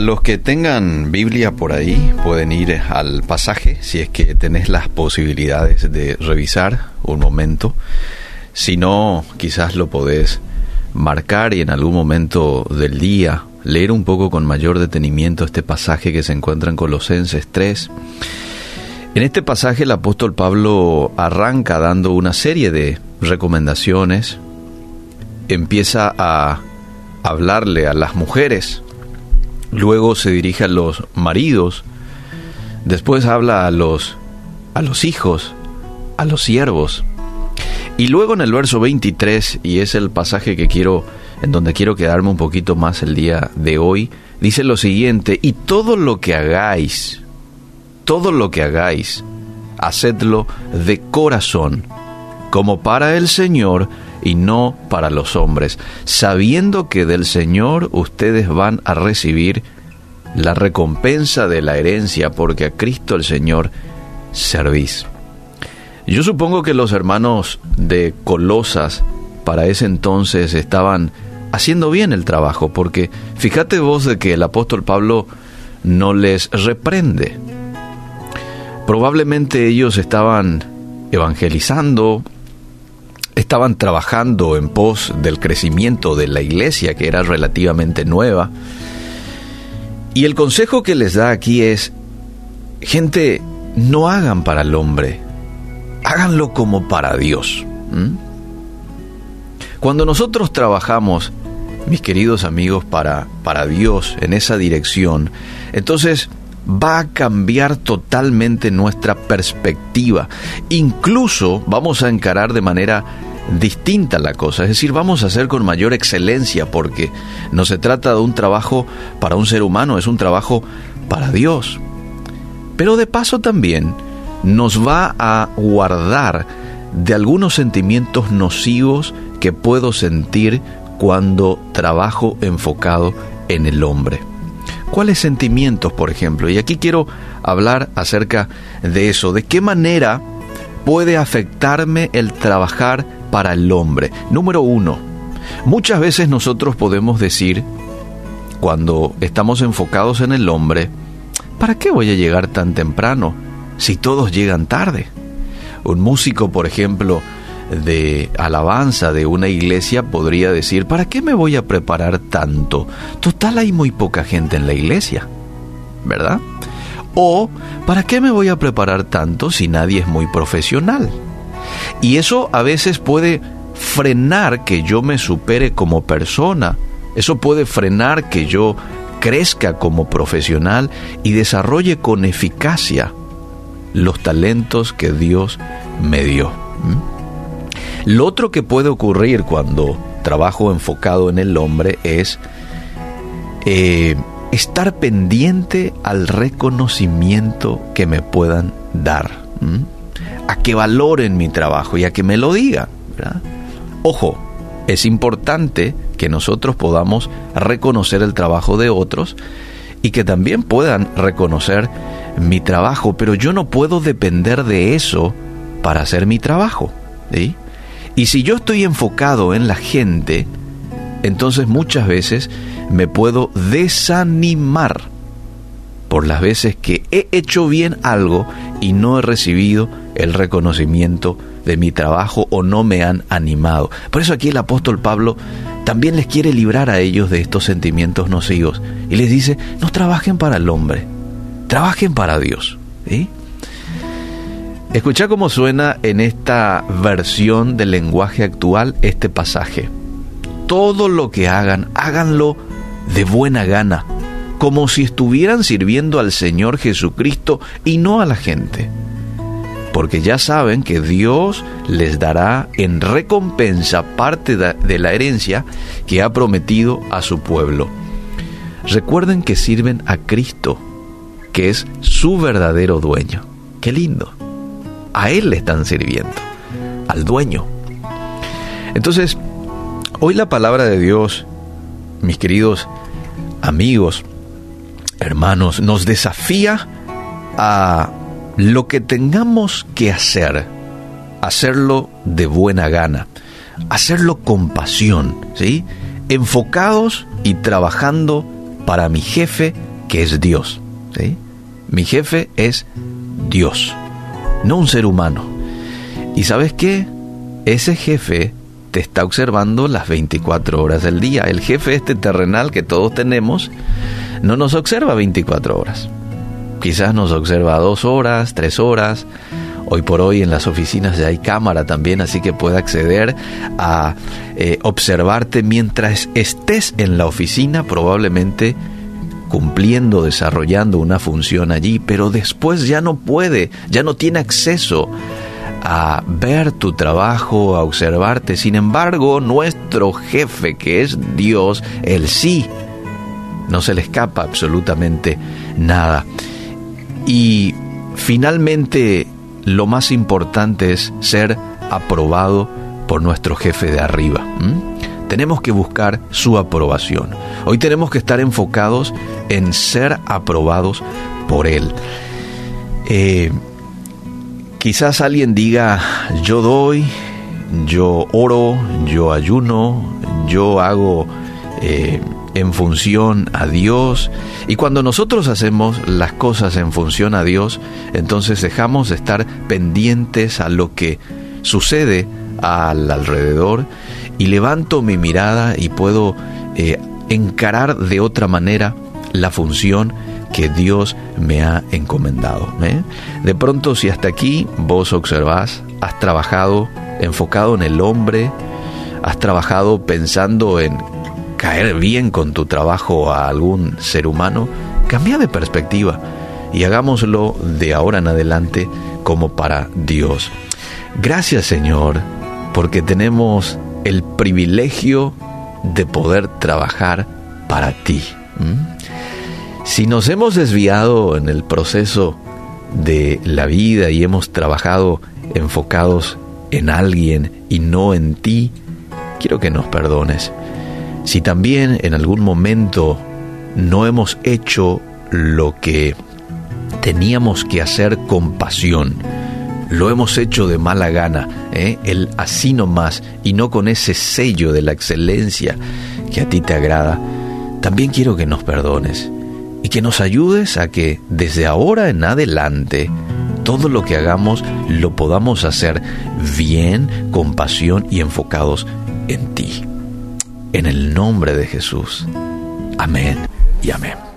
los que tengan Biblia por ahí pueden ir al pasaje si es que tenés las posibilidades de revisar un momento. Si no, quizás lo podés marcar y en algún momento del día leer un poco con mayor detenimiento este pasaje que se encuentra en Colosenses 3. En este pasaje el apóstol Pablo arranca dando una serie de recomendaciones, empieza a hablarle a las mujeres, luego se dirige a los maridos, después habla a los a los hijos, a los siervos. Y luego en el verso 23, y es el pasaje que quiero en donde quiero quedarme un poquito más el día de hoy, dice lo siguiente, y todo lo que hagáis, todo lo que hagáis, hacedlo de corazón, como para el Señor y no para los hombres, sabiendo que del Señor ustedes van a recibir la recompensa de la herencia, porque a Cristo el Señor servís. Yo supongo que los hermanos de Colosas para ese entonces estaban haciendo bien el trabajo, porque fíjate vos de que el apóstol Pablo no les reprende. Probablemente ellos estaban evangelizando, estaban trabajando en pos del crecimiento de la iglesia, que era relativamente nueva. Y el consejo que les da aquí es, gente, no hagan para el hombre, háganlo como para Dios. Cuando nosotros trabajamos, mis queridos amigos, para, para Dios en esa dirección, entonces va a cambiar totalmente nuestra perspectiva. Incluso vamos a encarar de manera distinta la cosa, es decir, vamos a hacer con mayor excelencia porque no se trata de un trabajo para un ser humano, es un trabajo para Dios. Pero de paso también nos va a guardar de algunos sentimientos nocivos que puedo sentir cuando trabajo enfocado en el hombre. ¿Cuáles sentimientos, por ejemplo? Y aquí quiero hablar acerca de eso, de qué manera puede afectarme el trabajar para el hombre. Número uno, muchas veces nosotros podemos decir, cuando estamos enfocados en el hombre, ¿para qué voy a llegar tan temprano si todos llegan tarde? Un músico, por ejemplo, de alabanza de una iglesia podría decir, ¿para qué me voy a preparar tanto? Total hay muy poca gente en la iglesia, ¿verdad? O, ¿para qué me voy a preparar tanto si nadie es muy profesional? Y eso a veces puede frenar que yo me supere como persona, eso puede frenar que yo crezca como profesional y desarrolle con eficacia los talentos que Dios me dio. Lo otro que puede ocurrir cuando trabajo enfocado en el hombre es eh, estar pendiente al reconocimiento que me puedan dar, a que valoren mi trabajo y a que me lo digan. Ojo, es importante que nosotros podamos reconocer el trabajo de otros y que también puedan reconocer mi trabajo, pero yo no puedo depender de eso para hacer mi trabajo. ¿sí? Y si yo estoy enfocado en la gente, entonces muchas veces me puedo desanimar por las veces que he hecho bien algo y no he recibido el reconocimiento de mi trabajo o no me han animado. Por eso aquí el apóstol Pablo también les quiere librar a ellos de estos sentimientos nocivos y les dice, no trabajen para el hombre, trabajen para Dios. Escucha cómo suena en esta versión del lenguaje actual este pasaje. Todo lo que hagan, háganlo de buena gana, como si estuvieran sirviendo al Señor Jesucristo y no a la gente. Porque ya saben que Dios les dará en recompensa parte de la herencia que ha prometido a su pueblo. Recuerden que sirven a Cristo, que es su verdadero dueño. Qué lindo a Él le están sirviendo, al dueño. Entonces, hoy la palabra de Dios, mis queridos amigos, hermanos, nos desafía a lo que tengamos que hacer, hacerlo de buena gana, hacerlo con pasión, ¿sí? Enfocados y trabajando para mi jefe que es Dios. Mi jefe es Dios, no un ser humano. ¿Y sabes qué? Ese jefe te está observando las 24 horas del día. El jefe este terrenal que todos tenemos no nos observa 24 horas. Quizás nos observa dos horas, tres horas. Hoy por hoy en las oficinas ya hay cámara también, así que puede acceder a eh, observarte mientras estés en la oficina, probablemente cumpliendo, desarrollando una función allí, pero después ya no puede, ya no tiene acceso a ver tu trabajo, a observarte. Sin embargo, nuestro jefe, que es Dios, él sí, no se le escapa absolutamente nada. Y finalmente, lo más importante es ser aprobado por nuestro jefe de arriba. Tenemos que buscar su aprobación. Hoy tenemos que estar enfocados en ser aprobados por él. Eh, Quizás alguien diga, yo doy, yo oro, yo ayuno, yo hago eh, en función a Dios. Y cuando nosotros hacemos las cosas en función a Dios, entonces dejamos de estar pendientes a lo que sucede al alrededor y levanto mi mirada y puedo eh, encarar de otra manera la función que Dios me ha encomendado. ¿eh? De pronto, si hasta aquí vos observás, has trabajado enfocado en el hombre, has trabajado pensando en caer bien con tu trabajo a algún ser humano, cambia de perspectiva y hagámoslo de ahora en adelante como para Dios. Gracias Señor, porque tenemos el privilegio de poder trabajar para ti. Si nos hemos desviado en el proceso de la vida y hemos trabajado enfocados en alguien y no en ti, quiero que nos perdones. Si también en algún momento no hemos hecho lo que teníamos que hacer con pasión, lo hemos hecho de mala gana, ¿eh? el así nomás y no con ese sello de la excelencia que a ti te agrada, también quiero que nos perdones y que nos ayudes a que desde ahora en adelante todo lo que hagamos lo podamos hacer bien, con pasión y enfocados en ti. En el nombre de Jesús. Amén y amén.